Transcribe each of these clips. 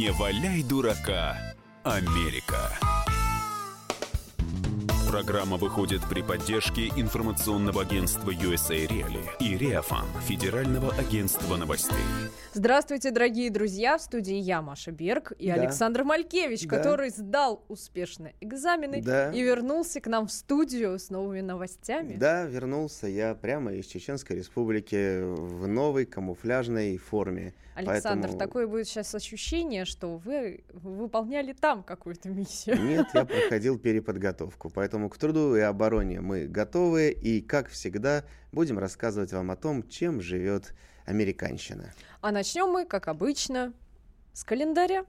Не валяй дурака, Америка. Программа выходит при поддержке информационного агентства USA Reali и Реафан, Федерального агентства новостей. Здравствуйте, дорогие друзья! В студии я, Маша Берг, и Да. Александр Малькевич, Да. который сдал успешно экзамены Да. и вернулся к нам в студию с новыми новостями. Да, вернулся я прямо из Чеченской Республики в новой камуфляжной форме. Александр, Поэтому- такое будет сейчас ощущение, что вы выполняли там какую-то миссию. Нет, я проходил переподготовку, поэтому к труду и обороне мы готовы, и, как всегда, будем рассказывать вам о том, чем живет американщина. А начнем мы, как обычно, с календаря.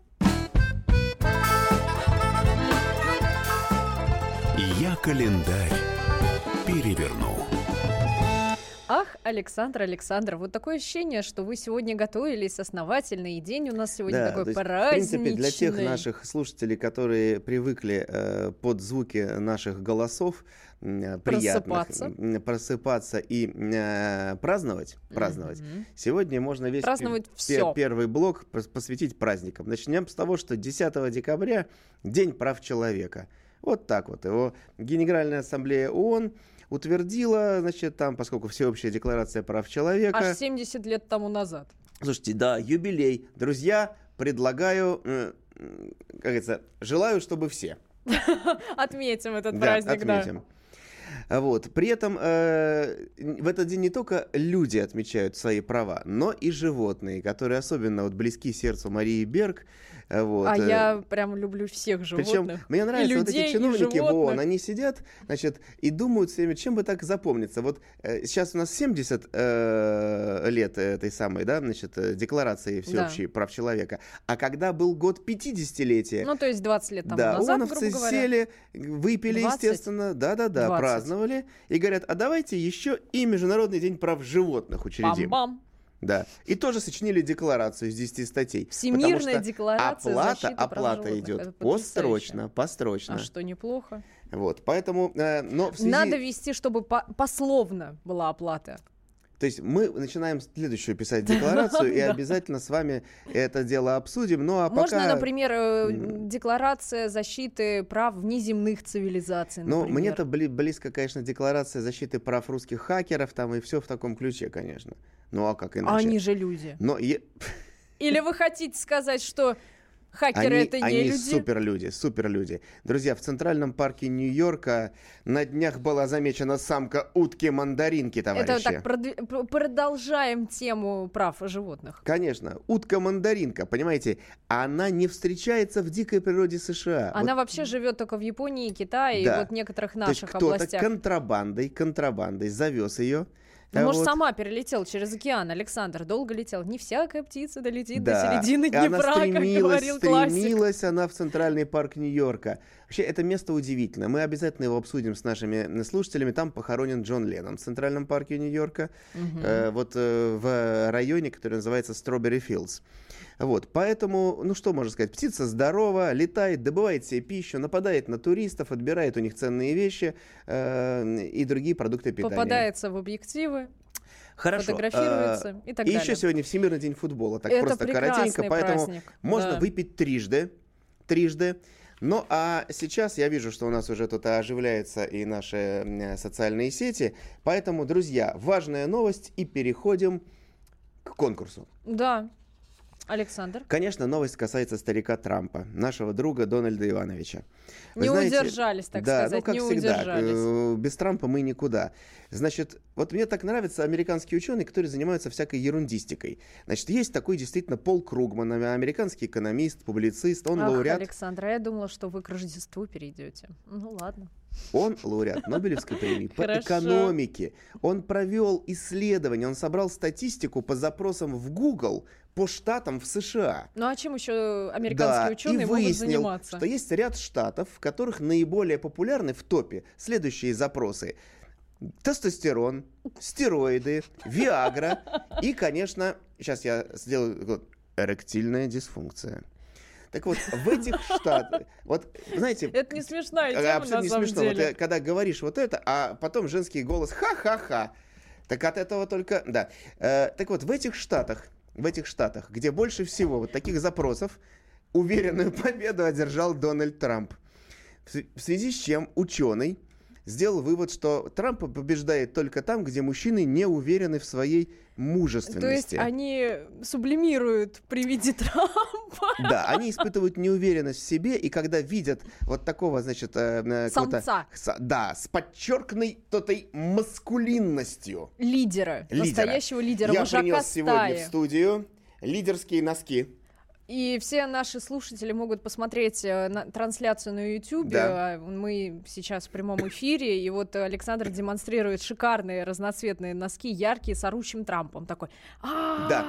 Я календарь переверну. Ах, Александр, Александр, вот такое ощущение, что вы сегодня готовились основательно, и день у нас сегодня Да, такой есть, праздничный. В принципе, для тех наших слушателей, которые привыкли э, под звуки наших голосов приятных Просыпаться. просыпаться и э, праздновать, праздновать. Мгм. Сегодня можно весь Праздновать пе- всё. первый блок пос- посвятить праздникам. Начнем с того, что 10 декабря День прав человека. Вот так вот. Его Генеральная ассамблея ООН утвердила, значит, там, поскольку всеобщая декларация прав человека. Аж 70 лет тому назад. Слушайте, да, юбилей. Друзья, предлагаю, э, как говорится, желаю, чтобы все. Отметим этот праздник, да. отметим. А Вот. При этом э, в этот день не только люди отмечают свои права, но и животные, которые особенно вот близки сердцу Марии Берг. э, Вот. А э, я прям люблю всех Причем животных. мне нравятся вот людей, эти и чиновники в ООН, животных. они сидят, значит, и думают все время, чем бы так запомниться. Вот э, сейчас у нас 70 э, лет этой самой, да, значит, э, декларации всеобщей прав человека. А когда был год 50-летия, Ну, то есть 20 лет тому да, назад, грубо говоря. сели, выпили, 20? естественно, да-да-да, 20. Праздновали, и говорят, а давайте еще и Международный день прав животных учредим. Бам-бам. Да. И тоже сочинили декларацию из 10 статей. Всемирная что декларация оплата, оплата идет построчно, построчно. А что, неплохо? Вот, поэтому, э, но в связи... Надо вести, чтобы по- пословно была оплата. То есть мы начинаем следующую писать декларацию, и обязательно с вами это дело обсудим. Ну, а Можно, пока... например, э, декларация защиты прав внеземных цивилизаций, Ну, мне-то бли- близко, конечно, декларация защиты прав русских хакеров, там и все в таком ключе, конечно. Ну, а как А иначе? они же люди. Но Или вы хотите сказать, что хакеры они, это не они люди? суперлюди, суперлюди. Друзья, в Центральном парке Нью-Йорка на днях была замечена самка утки-мандаринки, товарищи. Это так продви- п- продолжаем тему прав животных. Конечно, утка-мандаринка, понимаете, она не встречается в дикой природе США. Она Вот вообще живет только в Японии, Китае Да. и вот некоторых То есть наших кто-то областях. контрабандой, контрабандой завез ее. Ну, может, сама перелетела через океан, Александр, долго летел. Не всякая птица долетит до Да. середины И Днепра, она как стремилась, говорил классик. стремилась она в Центральный парк Нью-Йорка. Вообще, это место удивительно. Мы обязательно его обсудим с нашими слушателями. Там похоронен Джон Леннон в Центральном парке Нью-Йорка. Мгм. Э, вот э, в районе, который называется Strawberry Fields. Вот, поэтому, ну что можно сказать, птица здорова, летает, добывает себе пищу, нападает на туристов, отбирает у них ценные вещи э, и другие продукты питания. Попадается в объективы, Хорошо. фотографируется э, и так и далее. еще сегодня Всемирный день футбола. Так Это просто коротенько, поэтому праздник, можно да. выпить трижды. Трижды. Ну, а сейчас я вижу, что у нас уже тут оживляются и наши социальные сети. Поэтому, друзья, важная новость и переходим к конкурсу. Да. Александр. Конечно, новость касается старика Трампа, нашего друга Дональда Ивановича. Вы Не знаете, удержались, так да, сказать, ну как не всегда, удержались. э, без Трампа мы никуда. Значит, вот мне так нравятся американские ученые, которые занимаются всякой ерундистикой. Значит, есть такой действительно Пол Кругман, американский экономист, публицист, он Ах, лауреат, Александр, а я думала, что вы к Рождеству перейдете. Ну ладно. Он лауреат Нобелевской премии по Хорошо. экономике. Он провел исследование, он собрал статистику по запросам в Google по штатам в США. Ну а чем еще американские Да, ученые и могут выяснил, заниматься? что есть ряд штатов, в которых наиболее популярны в топе следующие запросы. Тестостерон, стероиды, Виагра и, конечно, сейчас я сделаю эректильная дисфункция. Так вот, в этих штатах, вот, знаете, Это не смешная тема, абсолютно не смешно, вот, деле. э, когда говоришь вот это, а потом женский голос ха-ха-ха. Так от этого только, да. Э, так вот, в этих штатах, в этих штатах, где больше всего вот таких запросов, уверенную победу одержал Дональд Трамп. В связи с чем ученый сделал вывод, что Трамп побеждает только там, где мужчины не уверены в своей То есть мужественности. они сублимируют при виде Трампа. Да, они испытывают неуверенность в себе, и когда видят вот такого, значит, э, э, Самца. Са- да, с подчеркнутой этой маскулинностью. Лидера, Лидера. настоящего лидера, Я вожака принес сегодня стаи. в студию лидерские носки. И все наши слушатели могут посмотреть э, на- трансляцию на YouTube. Да. А, Мы сейчас в прямом эфире, и вот Александр демонстрирует шикарные разноцветные носки, яркие, с орущим Трампом. Такой, «А, Да.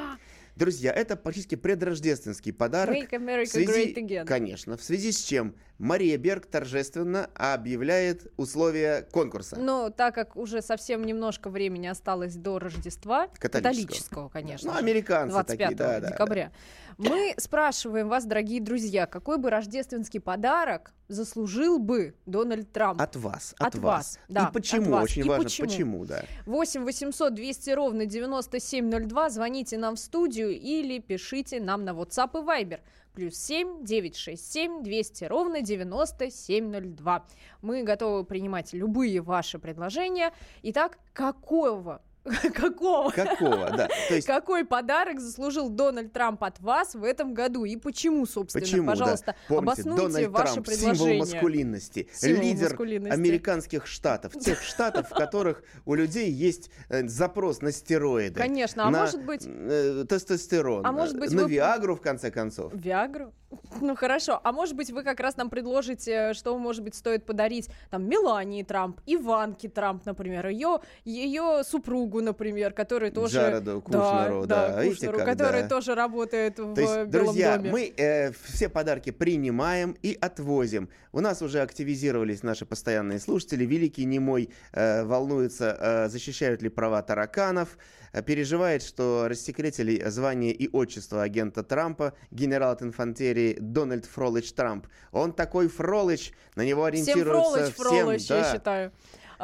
Друзья, это практически предрождественский подарок. Make America В связи- great again. Конечно. В связи с чем Мария Берг торжественно объявляет условия конкурса. Но так как уже совсем немножко времени осталось до Рождества, Католического. конечно, ну, американцы 25 такие, да, да, да. декабря. Мы спрашиваем вас, дорогие друзья, какой бы рождественский подарок заслужил бы Дональд Трамп? От вас, от, От вас, да, И почему, от вас. очень И важно, почему? почему, да. 8 800 200 ровно 9702. Звоните нам в студию или пишите нам на WhatsApp и Viber. Плюс 7 967 200 ровно 9702. Мы готовы принимать любые ваши предложения. Итак, какого Какого? Какого, да. То есть Какой подарок заслужил Дональд Трамп от вас в этом году и почему, собственно? Почему, Пожалуйста, да? Помните, обоснуйте Дональд ваше Трамп, предложение. символ маскулинности, Символ лидер маскулинности. американских штатов, тех штатов, в которых у людей есть э, запрос на стероиды. Конечно, а на, может быть- э, тестостерон, А может быть, на вы- Виагру, в конце концов. Виагру? Ну хорошо. А может быть, вы как раз нам предложите, что, может быть, стоит подарить там Мелании Трамп, Иванке Трамп, например, ее, ее супругу, например, который тоже... Джареду Кушнеру, да. да, Видите, Кушнеру, как, который да. тоже работает в То есть, Белом друзья, доме. мы э, все подарки принимаем и отвозим. У нас уже активизировались наши постоянные слушатели. Великий Немой э, волнуется, э, защищают ли права тараканов, э, переживает, что рассекретили звание и отчество агента Трампа, генерал от инфантерии Дональд Фролыч Трамп. Он такой Фролыч, на него Всем ориентируются Фролыч, Фролыч, всем. я да. считаю.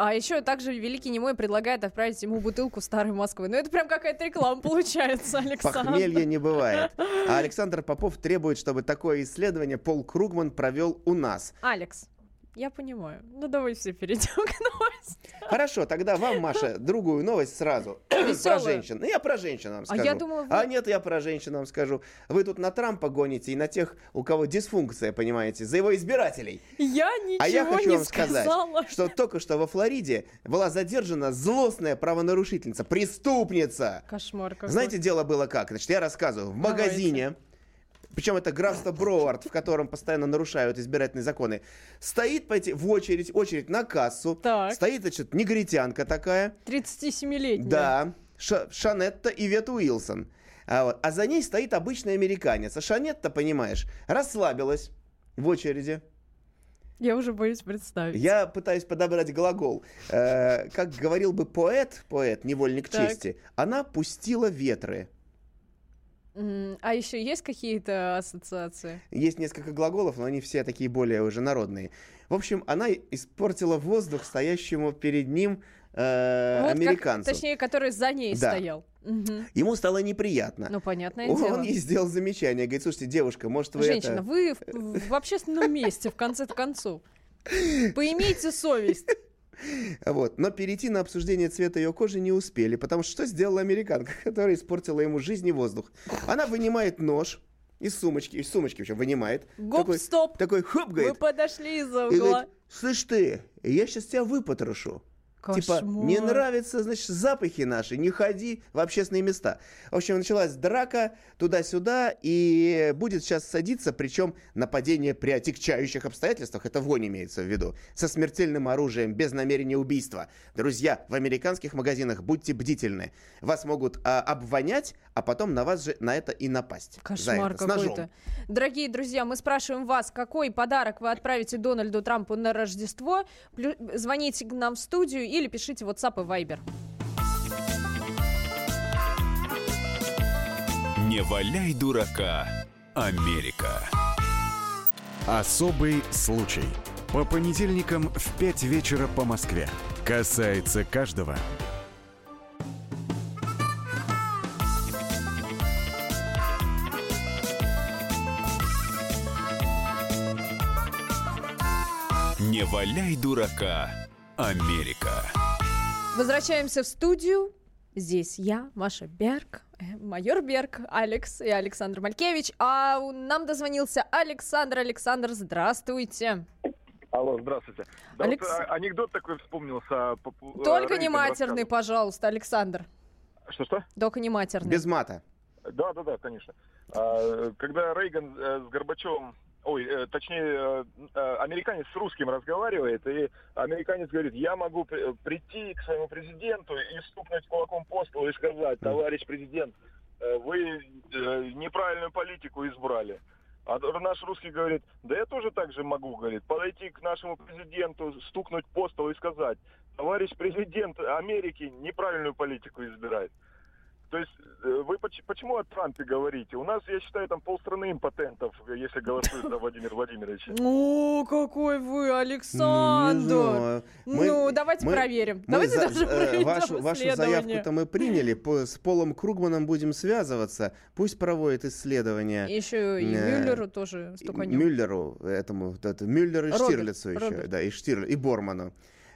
А еще также Великий Немой предлагает отправить ему бутылку старой Москвы. Ну, это прям какая-то реклама получается, Александр. Похмелья не бывает. А Александр Попов требует, чтобы такое исследование Пол Кругман провел у нас. Алекс, я понимаю. Ну, давай все перейдем к новости. Хорошо, тогда вам, Маша, другую новость сразу. про женщин. Ну, Я про женщин вам А скажу. я думала, вы- А нет, я про женщин вам скажу. Вы тут на Трампа гоните и на тех, у кого дисфункция, понимаете, за его избирателей. Я ничего А я хочу не вам сказать, сказала. что только что во Флориде была задержана злостная правонарушительница, преступница. Кошмар какой. Знаете, дело было как? Значит, я рассказываю. В магазине, причем это графство Броуард, в котором постоянно нарушают избирательные законы, стоит пойти в очередь, очередь на кассу. Так. Стоит, значит, негритянка такая. 37-летняя. Да, Ша- Шанетта Ивет Уилсон. А, вот, а за ней стоит обычный американец. А Шанетта, понимаешь, расслабилась в очереди. Я уже боюсь представить. Я пытаюсь подобрать глагол. Э, как говорил бы поэт, поэт, невольник Так. чести, она пустила ветры. А еще есть какие-то ассоциации? Есть несколько глаголов, но они все такие более уже народные. В общем, она испортила воздух стоящему перед ним э, Вот как- американцу. точнее, который за ней Да. стоял. Мгм. Ему стало неприятно. Ну, понятное Он, дело. он ей сделал замечание. Говорит, слушайте, девушка, может вы Женщина, это... вы в, в общественном месте, в конце концов. Поимейте совесть. Вот. Но перейти на обсуждение цвета ее кожи не успели, потому что что сделала американка, которая испортила ему жизнь и воздух? Она вынимает нож из сумочки, из сумочки вообще вынимает. Гоп, такой, стоп. Такой хоп, говорит, подошли из-за и угла. говорит, слышь ты, я сейчас тебя выпотрошу. Типа, не нравятся, значит, запахи наши, не ходи в общественные места. В общем, началась драка туда-сюда, и будет сейчас садиться, причем нападение при отягчающих обстоятельствах, это вонь имеется в виду, со смертельным оружием, без намерения убийства. Друзья, в американских магазинах будьте бдительны. Вас могут а, обвонять, а потом на вас же на это и напасть. Кошмар какой-то. Дорогие друзья, мы спрашиваем вас, какой подарок вы отправите Дональду Трампу на Рождество. Плю- Звоните к нам в студию или пишите WhatsApp и Viber. Не валяй дурака, Америка. Особый случай. По понедельникам в 5 вечера по Москве. Касается каждого. Не валяй дурака, Америка. Возвращаемся в студию. Здесь я, Маша Берг, э, майор Берг, Алекс и Александр Малькевич. А нам дозвонился Александр. Александр, здравствуйте. Алло, здравствуйте. Да Алекс- вот, а, анекдот такой вспомнился. по- по- Только не матерный, пожалуйста, Александр. Что-что? Только не матерный. Без мата. Да, да, да, конечно. А, Когда Рейган э, с Горбачевым, ой, э, точнее, э, э, американец с русским разговаривает, и американец говорит, я могу при- прийти к своему президенту и стукнуть кулаком по столу и сказать, товарищ президент, вы неправильную политику избрали. А наш русский говорит, да я тоже так же могу, говорит, подойти к нашему президенту, стукнуть по столу и сказать, товарищ президент Америки неправильную политику избирает. То есть э, вы поч- почему о Трампе говорите? У нас, я считаю, там полстраны импотентов, если голосуют за Владимира Владимировича. О, какой вы, Александр! Ну, не ну, давайте проверим. Давайте даже э, проведем вашу, заявку-то мы приняли. С Полом Кругманом будем связываться. Пусть проводит исследование. Еще и Э, Мюллеру тоже стуканем. Мюллеру, этому, Мюллер и Штирлицу еще, да, и Штир, и Борману.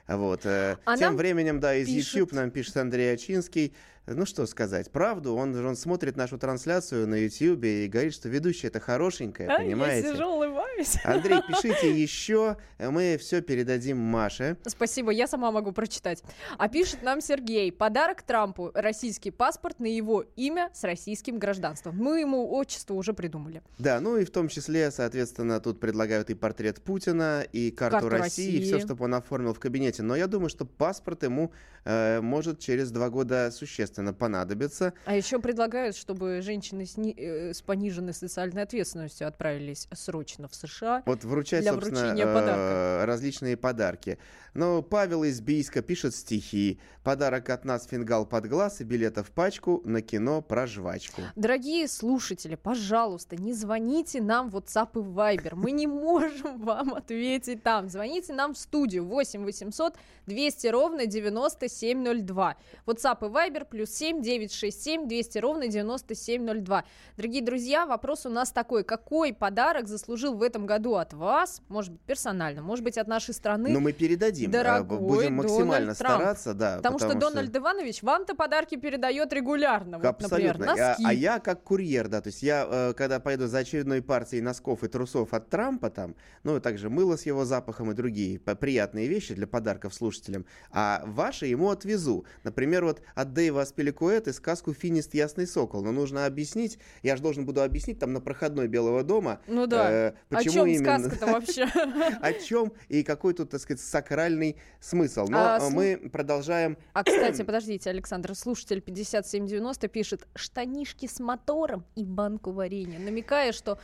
Вот. А Тем временем, да, из YouTube нам пишет Андрей Ачинский. Ну что сказать, правду, он, он смотрит нашу трансляцию на YouTube и говорит, что ведущая это хорошенькая, А, понимаете? Я сижу, улыбаюсь. Андрей, пишите еще, мы все передадим Маше. Спасибо, я сама могу прочитать. А пишет нам Сергей. Подарок Трампу. Российский паспорт на его имя с российским гражданством. Мы ему отчество уже придумали. Да, ну и в том числе, соответственно, тут предлагают и портрет Путина, и карту, Карту России, и России. все, чтобы он оформил в кабинете. Но я думаю, что паспорт ему э, может через два года существенно понадобиться. А еще предлагают, чтобы женщины с, ни- э, с пониженной социальной ответственностью отправились срочно в США. Вот вручать, Для вручения э, подарка. различные подарки. Но Павел из Бийска пишет стихи. Подарок от нас фингал под глаз и билета в пачку на кино про жвачку. Дорогие слушатели, пожалуйста, не звоните нам в WhatsApp и Viber. Мы не можем вам ответить там. Звоните нам в студию 8 800 200 ровно 9702. WhatsApp и Viber плюс 7 967 200 ровно 9702. Дорогие друзья, вопрос у нас такой. Какой подарок заслужил в этом году от вас? Может быть, персонально, может быть, от нашей страны? Но мы передадим. э, дорогой Будем максимально Дональд Трамп. стараться, да. Потому, что Дональд Иванович вам-то подарки передает регулярно. Вот, например, Абсолютно. А- носки. А, я как курьер, да, то есть я, э, когда пойду за очередной партией носков и трусов от Трампа там, ну, также мыло с его запахом и другие приятные вещи для подарков слушателям, а ваши ему отвезу. Например, вот от Дэйва Аспеликуэты сказку «Финист Ясный Сокол». Но нужно объяснить, я же должен буду объяснить там на проходной Белого дома, Ну да. э, О почему чем именно... сказка-то вообще? О чем и какой тут, так сказать, сакральный смысл. Но А, э, мы продолжаем А, кстати, подождите, Александр, слушатель 5790 пишет «штанишки с мотором и банку варенья», намекая, что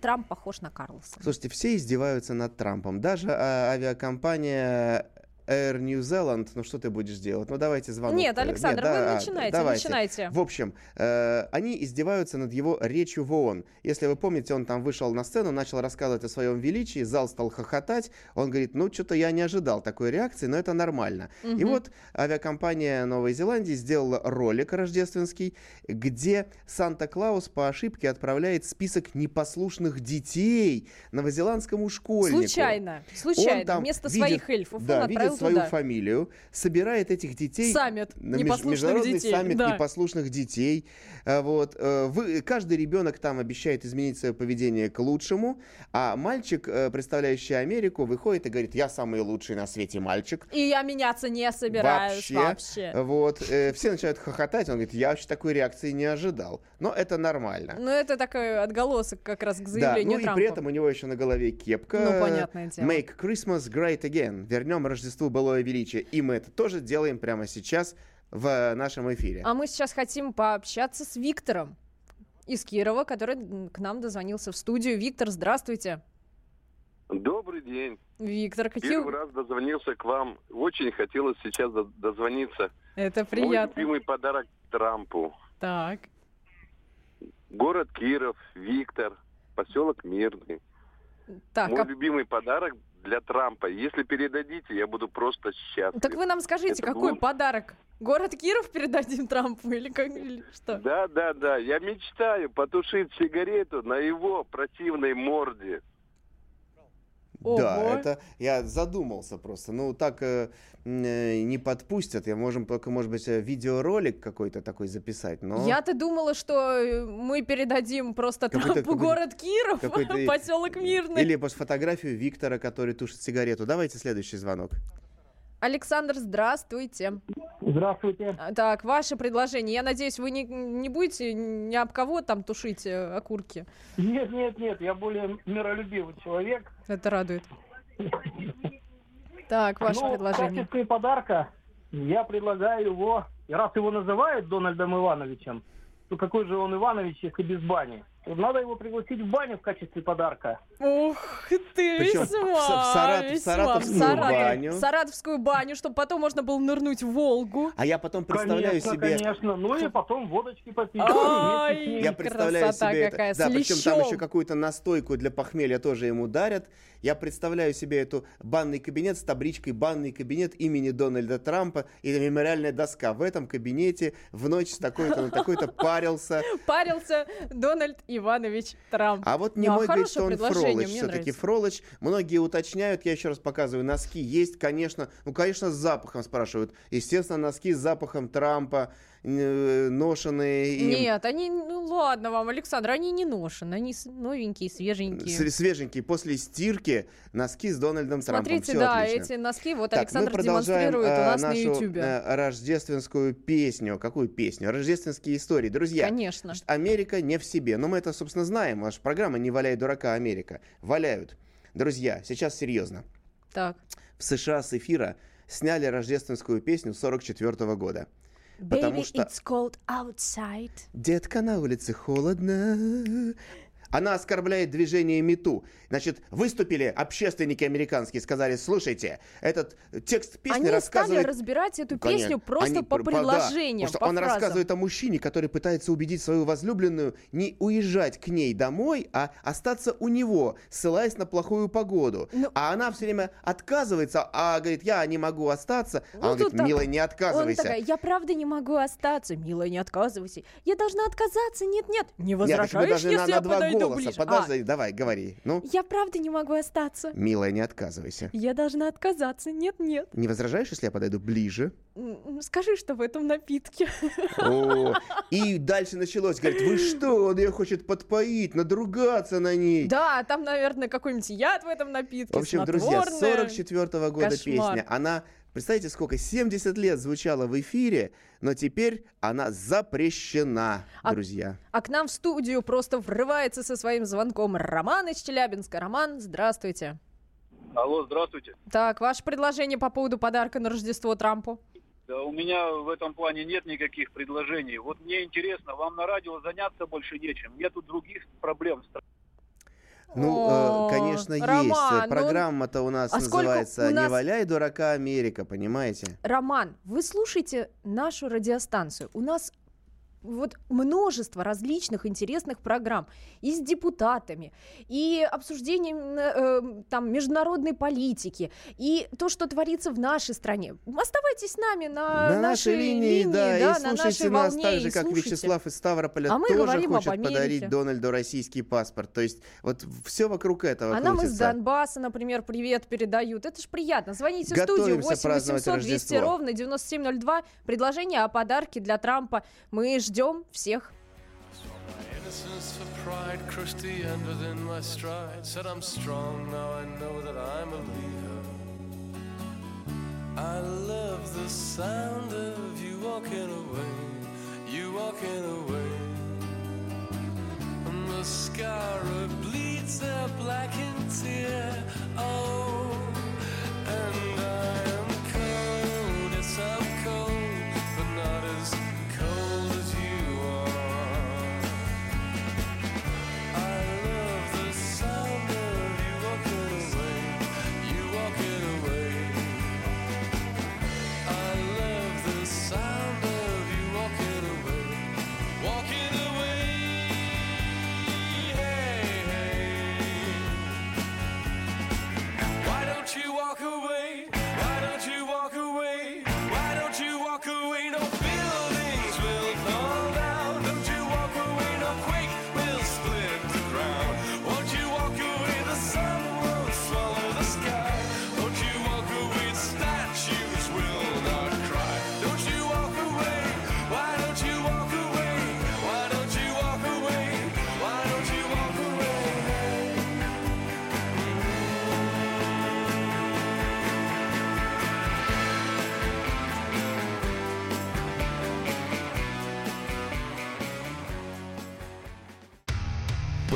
Трамп похож на Карлсона. Слушайте, все издеваются над Трампом. Даже а, авиакомпания Air New Zealand, ну что ты будешь делать? Ну давайте звонок. Нет, э, Александр, да, вы а, начинайте, давайте. начинайте. В общем, э, они издеваются над его речью в ООН. Если вы помните, он там вышел на сцену, начал рассказывать о своем величии, зал стал хохотать. Он говорит, ну что-то я не ожидал такой реакции, но это нормально. И Мгм. вот авиакомпания Новой Зеландии сделала ролик рождественский, где Санта-Клаус по ошибке отправляет список непослушных детей новозеландскому школьнику. Случайно, Он случайно, там вместо видит- своих эльфов да, он видит отправил свою туда. фамилию, собирает этих детей Саммит на меж- международный детей. саммит да. непослушных детей. А, Вот. э, вы- каждый ребенок там обещает изменить свое поведение к лучшему, а мальчик, э, представляющий Америку, выходит и говорит, я самый лучший на свете мальчик. И я меняться не собираюсь Вообще. вообще. Вот. э, Все начинают хохотать, он говорит, я вообще такой реакции не ожидал. Но это нормально. Ну, это такой отголосок как раз к Да, заявлению ну и Трампа. при этом у него еще на голове кепка. Ну, понятное дело. Make Christmas great again. Вернем Рождеству былое величие. И мы это тоже делаем прямо сейчас в нашем эфире. А мы сейчас хотим пообщаться с Виктором из Кирова, который к нам дозвонился в студию. Виктор, здравствуйте. Добрый день. Виктор, какие... Первый раз дозвонился к вам. Очень хотелось сейчас до- дозвониться. Это Мой приятно. любимый подарок Трампу. Так. Город Киров, Виктор, поселок Мирный. Так, Мой а- любимый подарок для Трампа. Если передадите, я буду просто счастлив. так вы нам скажите, Это какой был- подарок? Город Киров передадим Трампу или как или что? Да, да, да. Я мечтаю потушить сигарету на его противной морде. Да, Ого. это я задумался просто. Ну, так э, э, не подпустят. Я можем только, может быть, э, видеоролик какой-то такой записать. Но Я-то думала, что э, мы передадим просто Трампу город Киров, поселок Мирный. Или по фотографию Виктора, который тушит сигарету. Давайте следующий звонок. Александр, здравствуйте. Здравствуйте. А, Так, ваше предложение. Я надеюсь, вы не, не будете ни об кого там тушить э, окурки. Нет, нет, нет, я более миролюбивый человек. Это радует. Так, ваше ну, в предложение. качестве подарка я предлагаю его, раз его называют Дональдом Ивановичем, то какой же он Иванович, если без бани? Надо его пригласить в баню в качестве подарка. Ух ты, Причем в весьма, в Саратов- весьма. Саратовскую Саратов- баню. Саратовскую баню, чтобы потом можно было нырнуть в Волгу. А я потом представляю конечно, себе... конечно. Ну и потом водочки попить. Ним. Я представляю красота себе какая, это. Да, причем там еще какую-то настойку для похмелья тоже ему дарят. Я представляю себе эту банный кабинет с табличкой «Банный кабинет имени Дональда Трампа» и мемориальная доска. В этом кабинете в ночь с такой-то на такой-то парился. Парился Дональд Иванович Трамп. А вот не Ну, а мой говорит, хорошее что он Фролыч. Все-таки. Фролыч. Многие уточняют, я еще раз показываю, носки есть, конечно. Ну, конечно, с запахом спрашивают. Естественно, носки с запахом Трампа, ношенные им. Нет, они, ну ладно вам, Александр, они не ношены, они новенькие, свеженькие. С- свеженькие. После стирки носки с Дональдом Трампом. Смотрите, да, отлично. эти носки вот Так, Александр мы продолжаем демонстрирует у э, нас на нашу Ютубе. э, рождественскую песню. Какую песню? Рождественские истории. Друзья, Конечно. Америка не в себе. Но мы это, собственно, знаем. Ваша программа «Не валяй дурака, Америка». Валяют. Друзья, сейчас серьезно. Так. В США с эфира сняли рождественскую песню 44 года. Потому Baby, что- it's cold outside. Детка, на улице холодно. Она оскорбляет движение МИТУ. Значит, выступили общественники американские, сказали, слушайте, этот текст песни Они стали рассказывает... разбирать эту Конечно. песню просто Они по пр- да, по он фразам. рассказывает о мужчине, который пытается убедить свою возлюбленную не уезжать к ней домой, а остаться у него, ссылаясь на плохую погоду. Ну- А она все время отказывается, а говорит, я не могу остаться. Ну, а он говорит, милая, не Он отказывайся. такая, я правда не могу остаться. Милая, не отказывайся. Я должна отказаться. Нет, нет. Не Нет, возражаешь, на, если на я два подойду голоса. ближе? Подожди, давай, говори. Ну, А, я правда не могу остаться. милая, не отказывайся. Я должна отказаться. Нет, нет. Не возражаешь, если я подойду ближе? Скажи, что в этом напитке. О, и дальше началось. Говорит, вы что, он ее хочет подпоить, надругаться на ней. Да, там, наверное, какой-нибудь яд в этом напитке. В общем, друзья, с снотворное. 44 года Кошмар. песня. Она, представьте, сколько, 70 лет звучала в эфире, но теперь она запрещена, А- друзья. А к нам в студию просто врывается со своим звонком Роман из Челябинска. Роман, здравствуйте. Алло, здравствуйте. Так, ваше предложение по поводу подарка на Рождество Трампу? Да, у меня в этом плане нет никаких предложений. Вот мне интересно, вам на радио заняться больше нечем. Нету других проблем. в стране. Ну, э, конечно, Роман, есть. ну, Программа-то у нас а называется у нас- «Не валяй, дурака, Америка», понимаете? Роман, вы слушаете нашу радиостанцию. У нас вот множество различных интересных программ и с депутатами, и обсуждением э, там международной политики, и то, что творится в нашей стране. Оставайтесь с нами на, на нашей линии, да, и на слушайте нашей нас волне, так же, как слушайте. Вячеслав из Ставрополя А мы тоже хочет подарить Дональду российский паспорт. То есть вот все вокруг этого А нам из крутится. Донбасса, например, привет передают. Это ж приятно. Звоните в студию Готовимся 8 праздновать 800 200 Рождество. ровно 9702. Предложение о подарке для Трампа. Мы ждем всех. Innocence for pride crushed the end within my stride. Said I'm strong, now I know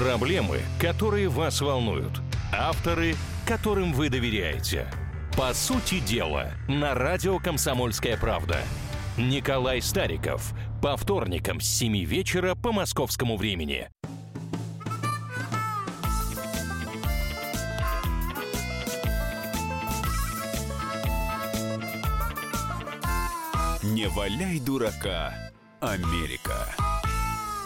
Проблемы, которые вас волнуют. Авторы, которым вы доверяете. По сути дела, на радио «Комсомольская правда». Николай Стариков. По вторникам с 7 вечера по московскому времени. Не валяй дурака, Америка.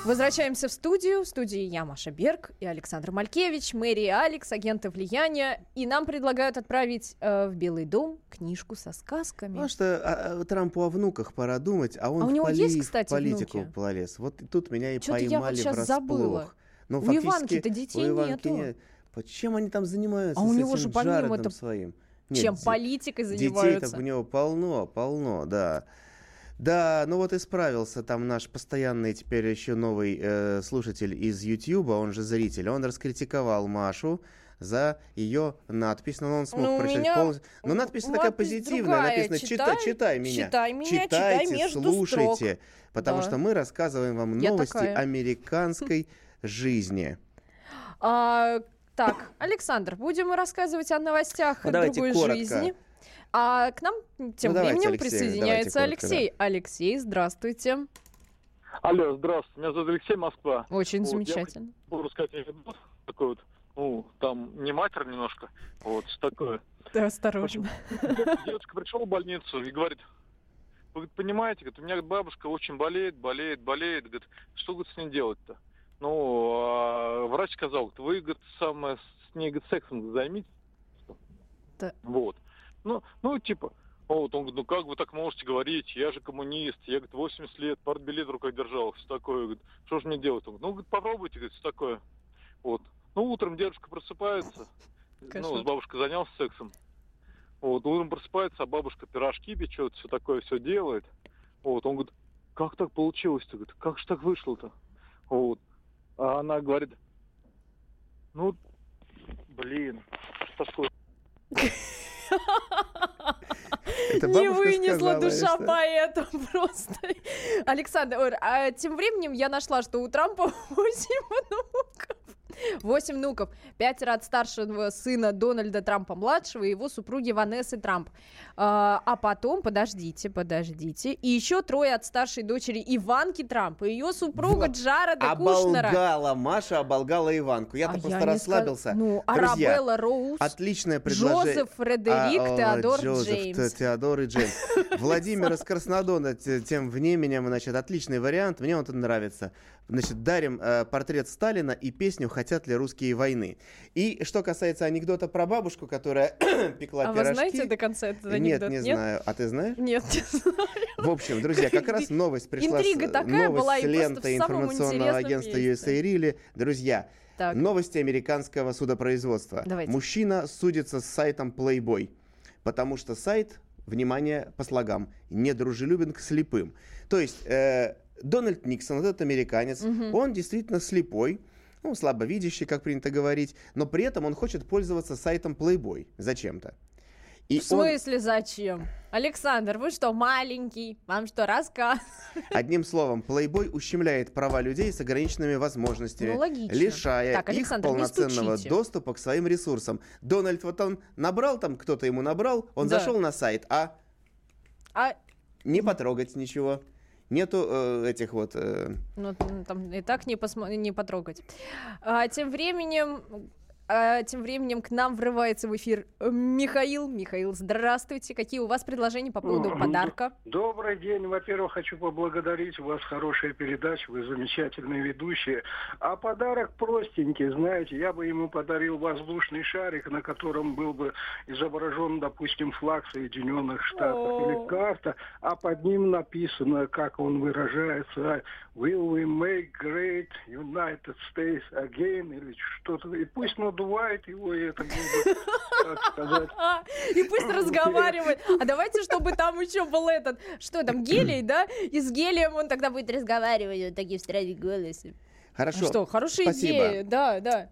Возвращаемся в студию. В студии я, Маша Берг и Александр Малькевич, Мэри и Алекс, агенты влияния. И нам предлагают отправить э, в Белый дом книжку со сказками. Потому что а, а, Трампу о внуках пора думать, а он А у в него поли- есть, в кстати, политику внуки? полез. Вот тут меня и я поймали вот щас врасплох. забыла. Ну, У Иванки-то детей у Иванки нету. нет. Вот Чем они там занимаются А у него же помимо Джаредом это- своим? Нет, Чем политикой Детей-то занимаются. у него полно, полно, да. Да, ну вот и справился там наш постоянный теперь еще новый э, слушатель из Ютьюба, он же зритель. Он раскритиковал Машу за ее надпись, но он смог Ну, прочитать меня полностью. Но надпись такая надпись позитивная, другая. написано «Читай, Читай, читай меня». читай меня, читай Читайте, между слушайте, строк. потому Да. что мы рассказываем вам Я новости такая. американской жизни. А, так, Александр, будем мы рассказывать о новостях Ну, другой коротко. жизни. А к нам тем Ну, давайте, временем Алексей, присоединяется давайте коротко, Алексей. Алексей, здравствуйте. Алло, здравствуйте, меня зовут Алексей, Москва. Очень Вот, я замечательно. Могу рассказать анекдот такой вот, ну, там не матер немножко, вот, что такое. Да, осторожно. Девочка пришла в больницу и говорит, вы говорит, понимаете, говорит, у меня бабушка очень болеет, болеет, болеет, говорит, что говорит, с ней делать-то? Ну, а врач сказал, говорит, вы, говорит, самое с ней говорит, сексом займитесь. Да. Вот. Ну, ну, типа, вот, он говорит, ну как вы так можете говорить, я же коммунист, я, говорит, 80 лет, партбилет в руках держал, все такое, говорит, что же мне делать? Он говорит, ну, говорит, попробуйте, говорит, все такое. Вот. Ну, утром дедушка просыпается, ну, Кошмар. с бабушкой занялся сексом. Вот, утром просыпается, а бабушка пирожки печет, все такое, все делает. Вот, он говорит, как так получилось-то? Говорит, как же так вышло-то? Вот. А она говорит, ну, блин, что такое? Не вынесла душа поэта просто. Александр, а тем временем я нашла, что у Трампа 8 внуков. 8 внуков. Пятеро от старшего сына Дональда Трампа-младшего и его супруги Ванессы Трамп. А, а потом, подождите, подождите, и еще трое от старшей дочери Иванки Трампа и ее супруга Вот. Джареда Кушнера. Оболгала Маша, оболгала Иванку. Я-то А просто я не расслабился. сказ- Ну, Друзья, Арабелла Роуз, Отличное предложение. Жозеф Фредерик, А, о, Теодор Джозеф, Джеймс. Те- Теодор и Джеймс. Владимир из Краснодона те- тем временем, значит, отличный вариант. Мне он тут нравится. Значит, дарим э, портрет Сталина и песню «Хотят ли русские войны». И что касается анекдота про бабушку, которая пекла А вы пирожки... знаете до конца этот Нет, анекдот? не знаю. А ты знаешь? Нет, не знаю. В общем, друзья, как раз новость пришла Интрига с, такая новость была, с ленты информационного агентства. USA Рили. Друзья, Так. новости американского судопроизводства. Давайте. Мужчина судится с сайтом Playboy, потому что сайт, внимание по слогам, недружелюбен к слепым. То есть э, Дональд Никсон, вот этот американец, Мгм. он действительно слепой, ну, слабовидящий, как принято говорить, но при этом он хочет пользоваться сайтом Playboy зачем-то. И В он- смысле зачем? Александр, вы что, маленький? Вам что, рассказ? Одним словом, Playboy ущемляет права людей с ограниченными возможностями, Ну, логично. лишая Так, их Александр, полноценного доступа к своим ресурсам. Дональд вот он набрал там, кто-то ему набрал, он Да. зашел на сайт, а А, не потрогать ничего. Нету э, этих вот... э, ну, там и так не, посмо- не потрогать. А, тем временем... а, тем временем к нам врывается в эфир Михаил. Михаил, здравствуйте. Какие у вас предложения по поводу подарка? Добрый день. Во-первых, хочу поблагодарить. У вас хорошая передача, вы замечательные ведущие. А подарок простенький, знаете, я бы ему подарил воздушный шарик, на котором был бы изображен, допустим, флаг Соединенных Штатов О. или карта, а под ним написано, как он выражается, «Will we make great United States again?» или что-то. И пусть надувает его, и это А, И пусть разговаривает. А давайте, чтобы там еще был этот, что там, гелий, да? И с гелием он тогда будет разговаривать вот такие в странные голосы. Хорошо. Что, хорошая идея, да, да.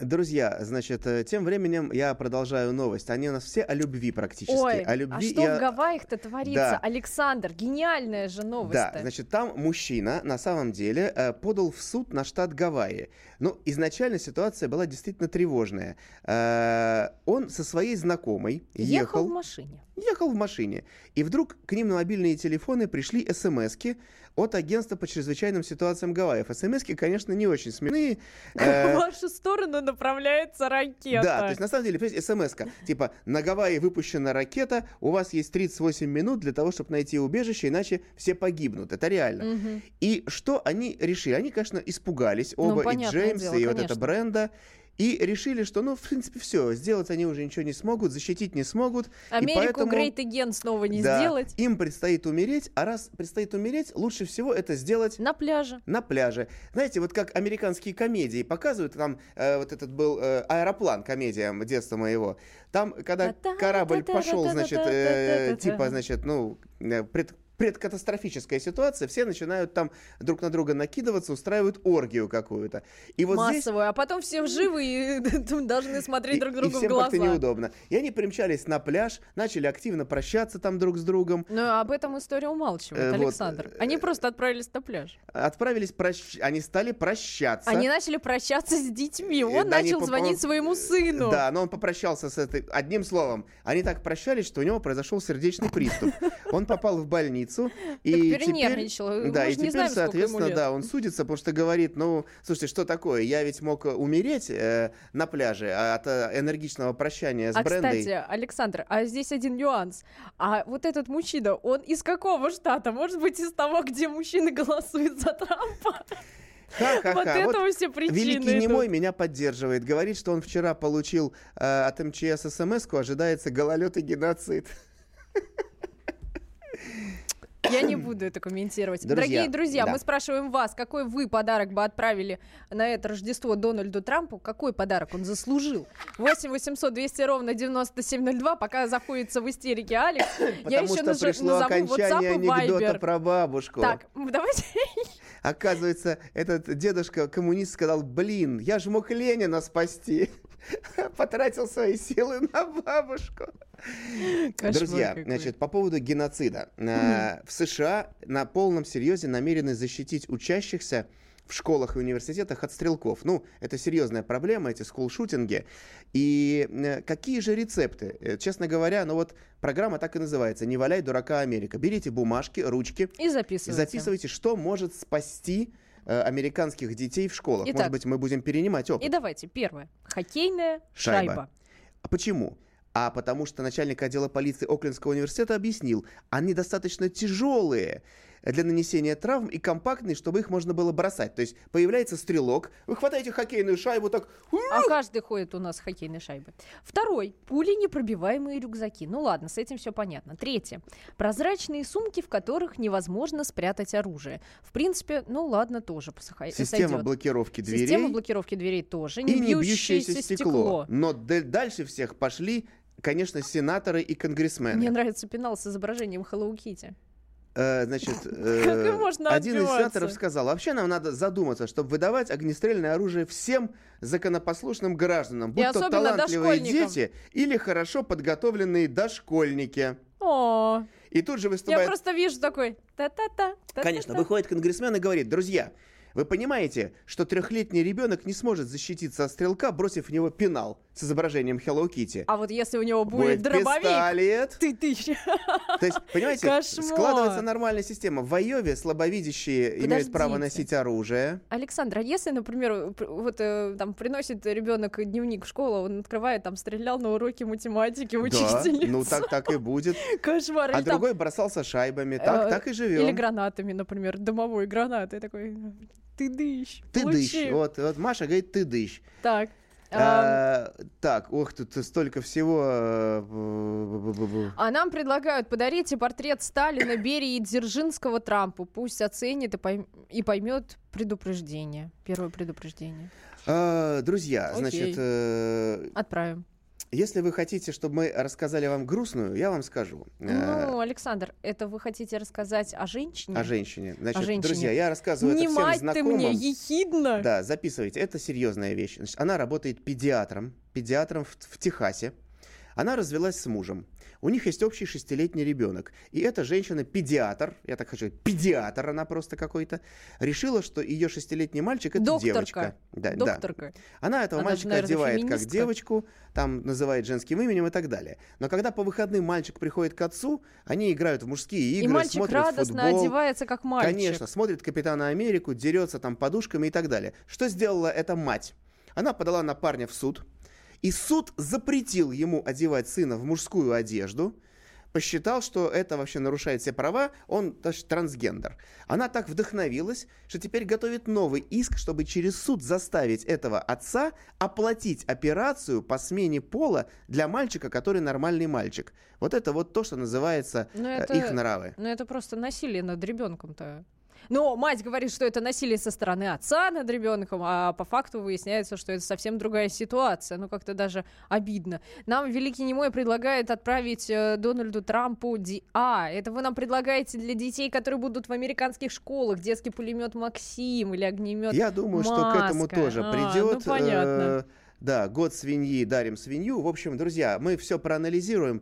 Друзья, значит, э, тем временем я продолжаю новость. Они у нас все о любви практически. Ой, о любви а что и в Гавайях-то творится? Да. Александр, гениальная же новость Да, значит, там мужчина на самом деле э, подал в суд на штат Гавайи. Ну, изначально ситуация была действительно тревожная. Э, он со своей знакомой Ехал ехал, в машине. ехал в машине, и вдруг к ним на мобильные телефоны пришли смски от агентства по чрезвычайным ситуациям Гавайев. СМСки, конечно, не очень смешные. Э, В вашу сторону направляется ракета. Да, то есть на самом деле, смс типа на Гавайи выпущена ракета, у вас есть 38 минут для того, чтобы найти убежище, иначе все погибнут. Это реально. И что они решили? Они, конечно, испугались, Ну, оба, и Джеймс, и вот это. Бренда. И решили, что, ну, в принципе, все, сделать они уже ничего не смогут, защитить не смогут. и Америку поэтому- Great Again снова не да, сделать. Им предстоит умереть, а раз предстоит умереть, лучше всего это сделать На пляже. на пляже. Знаете, вот как американские комедии показывают, там э, вот этот был э, аэроплан, комедия детства моего. Там, когда корабль пошел, значит, э, типа, значит, ну, э, пред- предкатастрофическая ситуация, все начинают там друг на друга накидываться, устраивают оргию какую-то. И вот здесь Массовую. А потом все живы и должны смотреть друг и другу в всем глаза. как-то неудобно. И они примчались на пляж, начали активно прощаться там друг с другом. Но об этом история умалчивает, Э, Александр. Они просто отправились на пляж. Отправились, они стали прощаться. Они начали прощаться с детьми. Он Э, начал звонить своему сыну. Да, но он попрощался с этой... Одним словом, они так прощались, что у него произошел сердечный приступ. Он попал в больницу. И теперь, да, и теперь, знаем, соответственно, да, он судится, потому что говорит, ну, слушайте, что такое? Я ведь мог умереть э, на пляже от э, энергичного прощания с а, Брендой. кстати, Александр, а здесь один нюанс. А вот этот мужчина, он из какого штата? Может быть, из того, где мужчины голосуют за Трампа? Ха-ха-ха. Вот этого все причины Великий идут. немой меня поддерживает. Говорит, что он вчера получил э, от МЧС смс ожидается гололед и геноцид. Я не буду это комментировать. Друзья, Дорогие друзья, да. мы спрашиваем вас, какой вы подарок бы отправили на это Рождество Дональду Трампу? Какой подарок он заслужил? 8 800 200 ровно 9702. Пока заходится в истерике Алекс, я Потому еще что наж- пришло назову WhatsApp и Viber. про бабушку. Так, давайте... Оказывается, этот дедушка коммунист сказал, блин, я же мог Ленина спасти. Потратил свои силы на бабушку. Кошмар Друзья, какой. значит, по поводу геноцида. Э, В США на полном серьезе намерены защитить учащихся в школах и университетах от стрелков. Ну, это серьезная проблема, эти скулшутинги. И э, какие же рецепты? Э, Честно говоря, ну вот программа так и называется «Не валяй дурака Америка». Берите бумажки, ручки И и записывайте. записывайте, что может спасти американских детей в школах. Итак. Может быть, мы будем перенимать опыт. И давайте, первое. Хоккейная Шайба. шайба. А почему? А потому что начальник отдела полиции Оклендского университета объяснил, они достаточно тяжелые для нанесения травм и компактные, чтобы их можно было бросать. То есть появляется стрелок, вы хватаете хоккейную шайбу так... А каждый ходит у нас с хоккейной шайбы. Второй. Пули непробиваемые рюкзаки. Ну ладно, с этим все понятно. Третье. Прозрачные сумки, в которых невозможно спрятать оружие. В принципе, ну ладно, тоже посыхай- Система сойдет. блокировки дверей Система блокировки дверей тоже. и Не не бьющееся стекло. стекло. Но дальше всех пошли, конечно, сенаторы и конгрессмены. Мне нравится пенал с изображением Hello Kitty. Э, значит, э, один из сенаторов сказал, вообще нам надо задуматься, чтобы выдавать огнестрельное оружие всем законопослушным гражданам, будь то талантливые дети или хорошо подготовленные дошкольники. О, И тут же я выступает... просто вижу такой. Та-та-та. Конечно, выходит конгрессмен и говорит, друзья, вы понимаете, что трехлетний ребенок не сможет защититься от стрелка, бросив в него пенал с изображением Hello Kitty. А вот если у него будет, дробовик, пистолет. ты тысяч. То есть, понимаете, Кошмар. складывается нормальная система. В Айове слабовидящие имеют право Подождите. носить оружие. Александр, а если, например, пр- вот э, там приносит ребенок дневник в школу, он открывает, там стрелял на уроке математики Да, учительница. ну так так и будет. Кошмар. А Или другой бросался шайбами. Так, э, так и Или живем. гранатами, например, дымовой гранатой такой. Ты дыщ. Ты получи». Вот, вот Маша говорит, ты дышь. Так. А, так, ох, тут столько всего. э, А нам предлагают подарите портрет Сталина, Берии и Дзержинского Трампу. Пусть оценит и, пойм- и поймет предупреждение. Первое предупреждение. А, Друзья, Окей. значит, э, Отправим. Если вы хотите, чтобы мы рассказали вам грустную, я вам скажу. Э, Ну, Александр, это вы хотите рассказать о женщине? О женщине. Значит, женщине. друзья, я рассказываю Не это всем мать ты знакомым. мне, ехидно. Да, записывайте. Это серьезная вещь. Значит, она работает педиатром, педиатром в, в Техасе. Она развелась с мужем. У них есть общий шестилетний ребенок. И эта женщина-педиатр, я так хочу, педиатр она просто какой-то, решила, что ее шестилетний мальчик это Докторка. девочка. Да, да. Докторка. Она этого Она же, мальчика наверное, одевает как феминистка. девочку, там называет женским именем и так далее. Но когда по выходным мальчик приходит к отцу, они играют в мужские игры, И мальчик смотрят радостно футбол. одевается как мальчик. Конечно, смотрит Капитана Америку, дерется там подушками и так далее. Что сделала эта мать? Она подала на парня в суд, и суд запретил ему одевать сына в мужскую одежду, посчитал, что это вообще нарушает все права, он даже трансгендер. Она так вдохновилась, что теперь готовит новый иск, чтобы через суд заставить этого отца оплатить операцию по смене пола для мальчика, который нормальный мальчик. Вот это вот то, что называется Ну, э, это- их нравы. Ну, это просто насилие над ребенком-то. Но мать говорит, что это насилие со стороны отца над ребенком, а по факту выясняется, что это совсем другая ситуация. Ну, как-то даже обидно. Нам Великий Немой предлагает отправить э, Дональду Трампу... Ди... А, это вы нам предлагаете для детей, которые будут в американских школах, детский пулемет Максим или огнемет Я думаю, что к этому Маска. тоже А, придет. ну, понятно. Э, Да, год свиньи, дарим свинью. В общем, друзья, мы все проанализируем.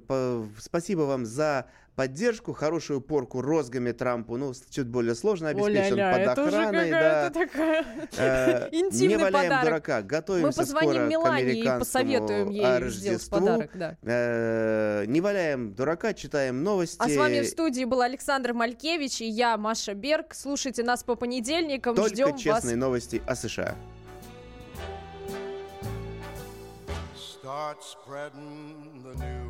Спасибо вам за поддержку, хорошую порку розгами Трампу. Ну, чуть более сложно обеспечен О-ля-ля, под это уже охраной. какая-то да. такая Э, интимный Не валяем подарок. дурака, готовимся Мы позвоним скоро к Милане и посоветуем ей сделать Рождеству. подарок, да. Э, Не валяем дурака, читаем новости. А с вами в студии был Александр Малькевич и я, Маша Берг. Слушайте нас по понедельникам. Только Ждем честные вас. новости о США. Start spreading the news.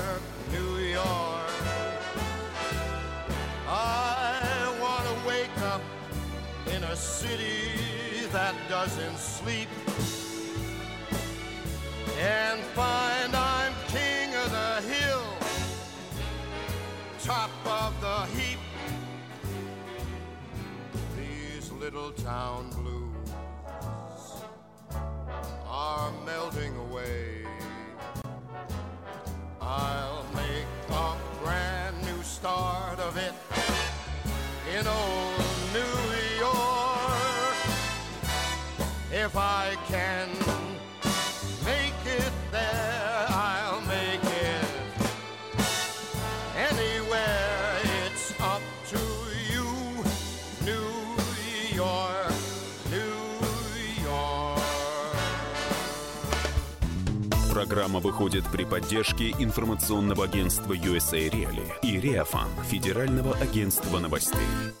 doesn't sleep and find I'm king of the hill, top of the heap. These little town blues are melting If I can make it there, I'll make it anywhere. It's up to you, New York, New York. Программа выходит при поддержке информационного агентства USA Reali и Реафан, Федерального агентства новостей.